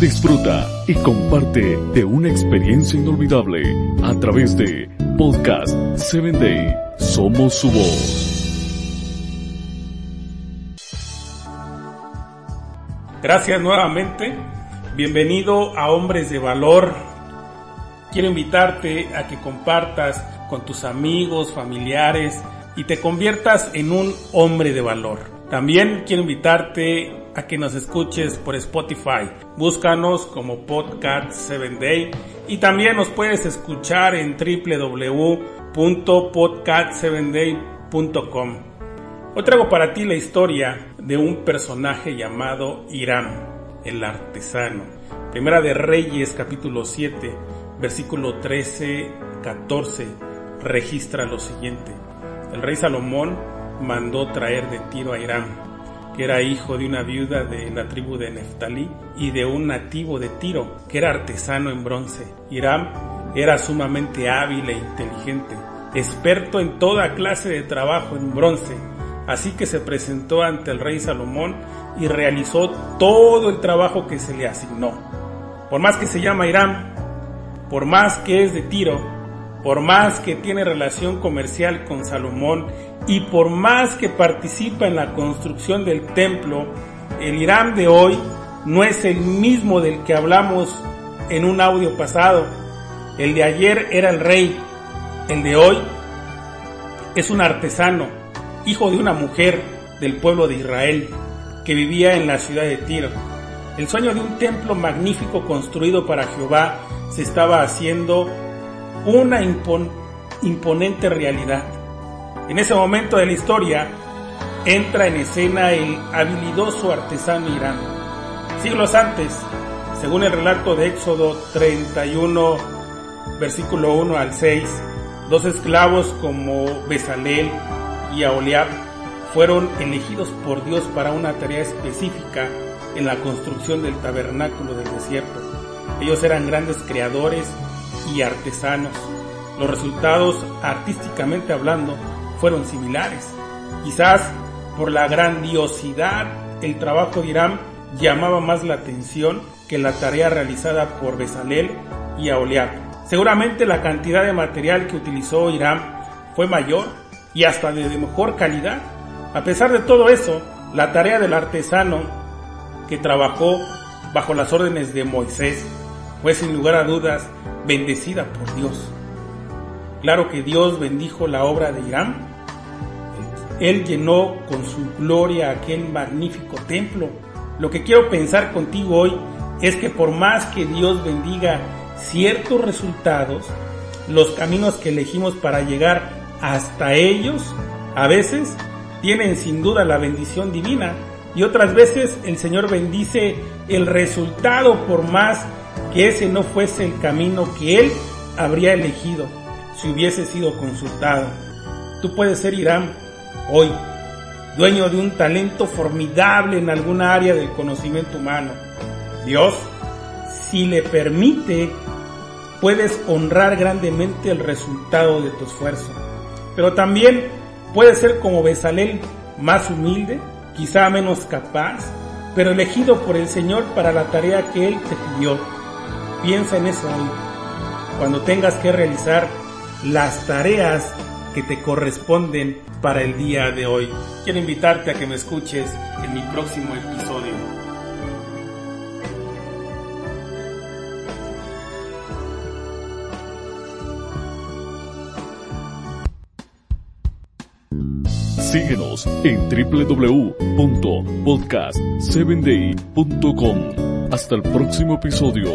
disfruta y comparte de una experiencia inolvidable a través de Podcast 7 Day. Somos su voz. Gracias nuevamente. Bienvenido a Hombres de Valor. Quiero invitarte a que compartas con tus amigos, familiares y te conviertas en un hombre de valor. También quiero invitarte a que nos escuches por Spotify. Búscanos como Podcast 7 Day y también nos puedes escuchar en www.podcast7day.com. Hoy traigo para ti la historia de un personaje llamado Irán, el artesano. Primera de Reyes capítulo 7, versículo 13, 14 registra lo siguiente. El rey Salomón mandó traer de Tiro a Irán que era hijo de una viuda de la tribu de Neftalí y de un nativo de Tiro, que era artesano en bronce. Hiram era sumamente hábil e inteligente, experto en toda clase de trabajo en bronce, así que se presentó ante el rey Salomón y realizó todo el trabajo que se le asignó. Por más que se llama Hiram, por más que es de Tiro, por más que tiene relación comercial con Salomón y por más que participa en la construcción del templo, el Irán de hoy no es el mismo del que hablamos en un audio pasado. El de ayer era el rey, el de hoy es un artesano, hijo de una mujer del pueblo de Israel que vivía en la ciudad de Tiro. El sueño de un templo magnífico construido para Jehová se estaba haciendo una imponente realidad. En ese momento de la historia entra en escena el habilidoso artesano Irán. Siglos antes, según el relato de Éxodo 31, versículo 1 al 6, dos esclavos como Besalel y Aholiab fueron elegidos por Dios para una tarea específica en la construcción del tabernáculo del desierto. Ellos eran grandes creadores y artesanos. Los resultados, artísticamente hablando, fueron similares. Quizás por la grandiosidad, el trabajo de Irán llamaba más la atención que la tarea realizada por Besalel y Aholiab. Seguramente la cantidad de material que utilizó Irán fue mayor y hasta de mejor calidad. A pesar de todo eso, la tarea del artesano que trabajó bajo las órdenes de Moisés fue sin lugar a dudas bendecida por Dios. Claro que Dios bendijo la obra de Irán. Él llenó con su gloria aquel magnífico templo. Lo que quiero pensar contigo hoy es que por más que Dios bendiga ciertos resultados, los caminos que elegimos para llegar hasta ellos, a veces tienen sin duda la bendición divina y otras veces el Señor bendice el resultado por más que ese no fuese el camino que él habría elegido si hubiese sido consultado. Tú puedes ser Irán hoy, dueño de un talento formidable en alguna área del conocimiento humano. Dios, si le permite, puedes honrar grandemente el resultado de tu esfuerzo. Pero también puedes ser como Besalel, más humilde, quizá menos capaz, pero elegido por el Señor para la tarea que Él te pidió. Piensa en eso hoy. Cuando tengas que realizar las tareas que te corresponden para el día de hoy. Quiero invitarte a que me escuches en mi próximo episodio. Síguenos en www.podcast7day.com. Hasta el próximo episodio.